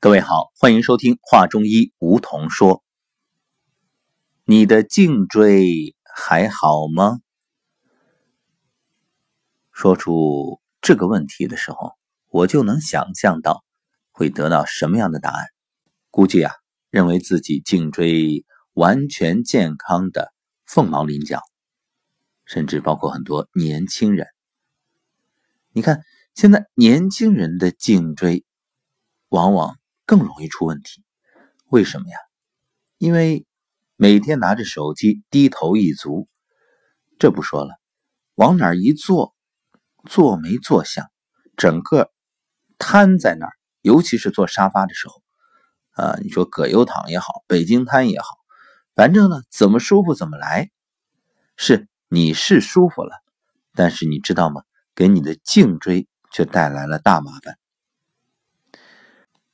各位好，欢迎收听《话中医》，梧桐说。你的颈椎还好吗？说出这个问题的时候，我就能想象到会得到什么样的答案。估计啊，认为自己颈椎完全健康的凤毛麟角，甚至包括很多年轻人。你看，现在年轻人的颈椎往往。更容易出问题，为什么呀？因为每天拿着手机低头一族，这不说了，往哪儿一坐，坐没坐相，整个瘫在那儿。尤其是坐沙发的时候，啊，你说葛优躺也好，北京瘫也好，反正呢，怎么舒服怎么来。是你是舒服了，但是你知道吗？给你的颈椎却带来了大麻烦。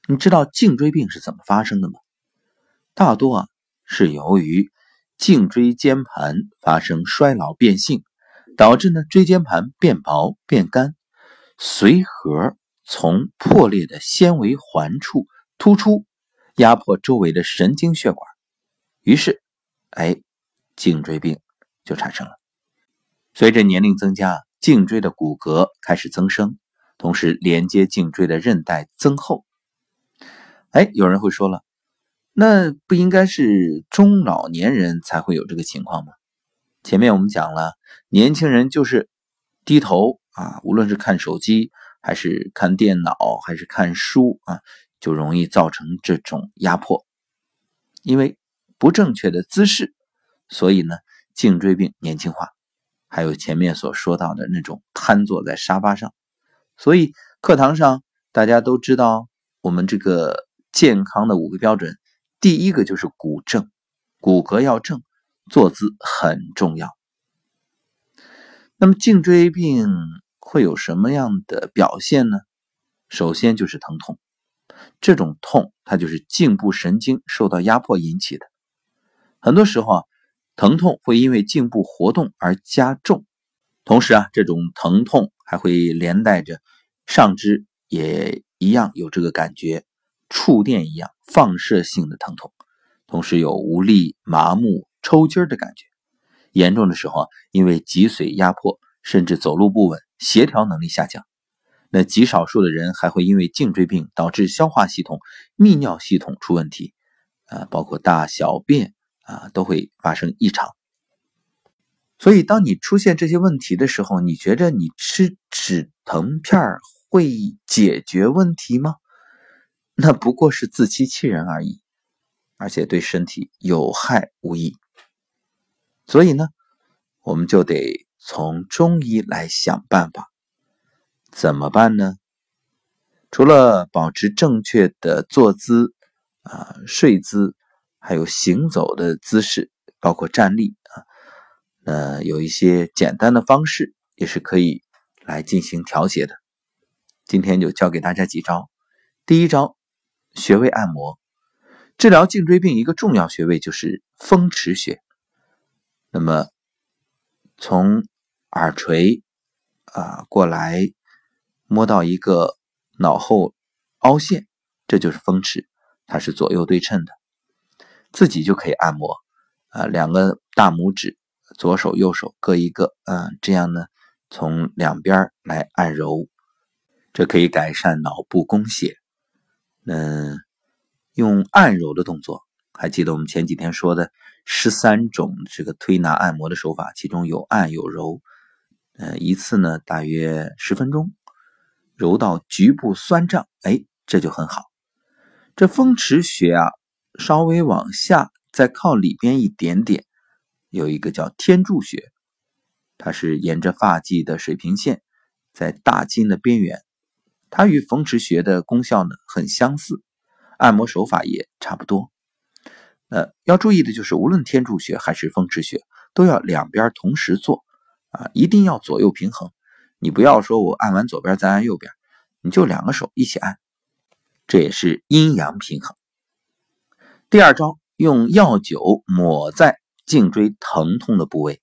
你知道颈椎病是怎么发生的吗？大多啊是由于颈椎间盘发生衰老变性，导致呢椎间盘变薄变干，髓核从破裂的纤维环处突出，压迫周围的神经血管，于是，哎，颈椎病就产生了。随着年龄增加，颈椎的骨骼开始增生，同时连接颈椎的韧带增厚。哎，有人会说了，那不应该是中老年人才会有这个情况吗？前面我们讲了，年轻人就是低头啊，无论是看手机，还是看电脑，还是看书啊，就容易造成这种压迫。因为不正确的姿势，所以呢，颈椎病年轻化。还有前面所说到的那种瘫坐在沙发上，所以课堂上大家都知道我们这个。健康的五个标准，第一个就是骨正，骨骼要正，坐姿很重要。那么颈椎病会有什么样的表现呢？首先就是疼痛，这种痛它就是颈部神经受到压迫引起的。很多时候啊，疼痛会因为颈部活动而加重，同时啊，这种疼痛还会连带着上肢也一样有这个感觉。触电一样放射性的疼痛，同时有无力、麻木、抽筋的感觉。严重的时候啊，因为脊髓压迫，甚至走路不稳、协调能力下降。那极少数的人还会因为颈椎病导致消化系统、泌尿系统出问题，啊，包括大小便啊都会发生异常。所以，当你出现这些问题的时候，你觉着你吃止疼片会解决问题吗？那不过是自欺欺人而已，而且对身体有害无益。所以呢，我们就得从中医来想办法。怎么办呢？除了保持正确的坐姿、啊睡姿，还有行走的姿势，包括站立啊，呃，有一些简单的方式也是可以来进行调节的。今天就教给大家几招。第一招。穴位按摩，治疗颈椎病一个重要穴位就是风池穴。那么，从耳垂啊过来摸到一个脑后凹陷，这就是风池，它是左右对称的，自己就可以按摩啊。两个大拇指，左手右手各一个，嗯，这样呢，从两边来按揉，这可以改善脑部供血。嗯，用按揉的动作，还记得我们前几天说的十三种这个推拿按摩的手法，其中有按有揉。呃，一次呢大约十分钟，揉到局部酸胀，哎，这就很好。这风池穴啊，稍微往下再靠里边一点点，有一个叫天柱穴，它是沿着发际的水平线，在大筋的边缘。它与风池穴的功效呢很相似，按摩手法也差不多。呃，要注意的就是，无论天柱穴还是风池穴，都要两边同时做啊，一定要左右平衡。你不要说我按完左边再按右边，你就两个手一起按，这也是阴阳平衡。第二招，用药酒抹在颈椎疼痛的部位，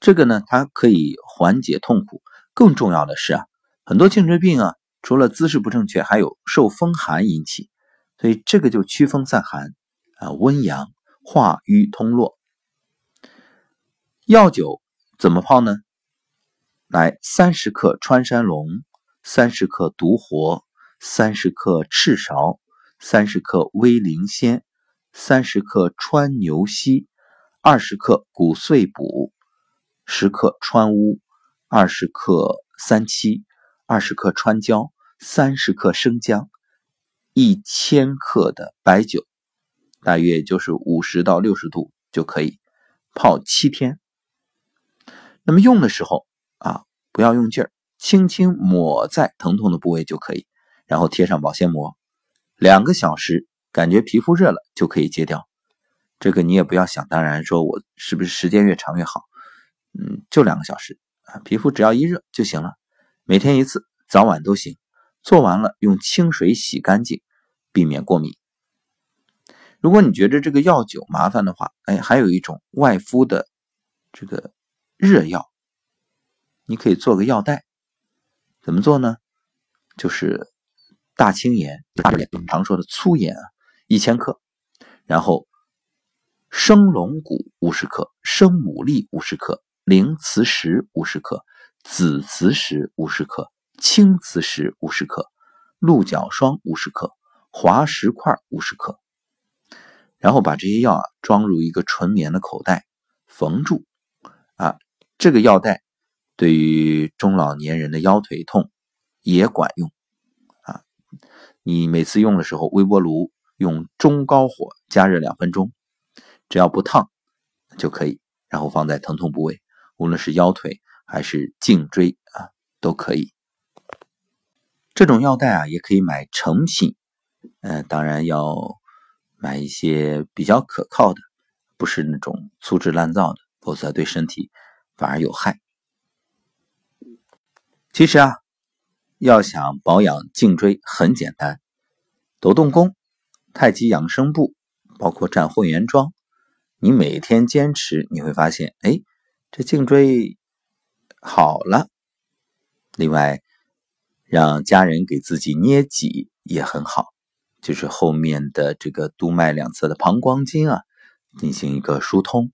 这个呢，它可以缓解痛苦。更重要的是啊，很多颈椎病啊。除了姿势不正确，还有受风寒引起，所以这个就驱风散寒啊，温阳化瘀通络。药酒怎么泡呢？来，三十克穿山龙，三十克独活，三十克赤芍，三十克威灵仙，三十克川牛膝，二十克骨碎补，十克川乌，二十克三七，二十克川椒，三十克生姜，一千克的白酒，大约就是五十到六十度就可以泡七天。那么用的时候啊，不要用劲儿，轻轻抹在疼痛的部位就可以，然后贴上保鲜膜，两个小时，感觉皮肤热了就可以揭掉。这个你也不要想当然，说我是不是时间越长越好？嗯，就两个小时啊，皮肤只要一热就行了。每天一次，早晚都行。做完了用清水洗干净，避免过敏。如果你觉得这个药酒麻烦的话，哎，还有一种外敷的这个。热药，你可以做个药袋，怎么做呢？就是大青盐，我们常说的粗盐啊，一千克，然后生龙骨五十克，生牡蛎五十克，灵磁石五十克，紫磁石五十克，青磁石五十克，鹿角霜五十克，滑石块五十克，然后把这些药啊装入一个纯棉的口袋，缝住啊。这个药袋对于中老年人的腰腿痛也管用啊！你每次用的时候，微波炉用中高火加热两分钟，只要不烫就可以。然后放在疼痛部位，无论是腰腿还是颈椎啊，都可以。这种药袋啊，也可以买成品，呃，当然要买一些比较可靠的，不是那种粗制滥造的，否则对身体。反而有害。其实啊，要想保养颈椎很简单，抖动功、太极养生步，包括站会员桩，你每天坚持，你会发现，哎，这颈椎好了。另外，让家人给自己捏脊也很好，就是后面的这个督脉两侧的膀胱经啊，进行一个疏通。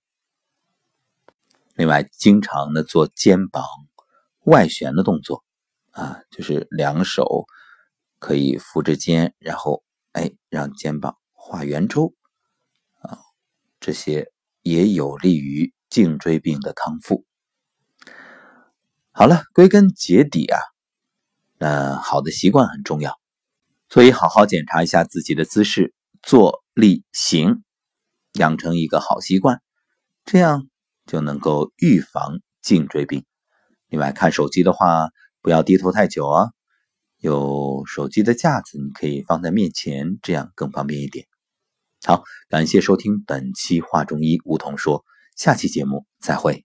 另外，经常的做肩膀外旋的动作，啊，就是两手可以扶着肩，然后哎，让肩膀画圆周，啊，这些也有利于颈椎病的康复。好了，归根结底啊，那好的习惯很重要，所以好好检查一下自己的姿势、坐立行，养成一个好习惯，这样。就能够预防颈椎病。另外，看手机的话，不要低头太久啊。有手机的架子，你可以放在面前，这样更方便一点。好，感谢收听本期《话中医》，梧桐说，下期节目再会。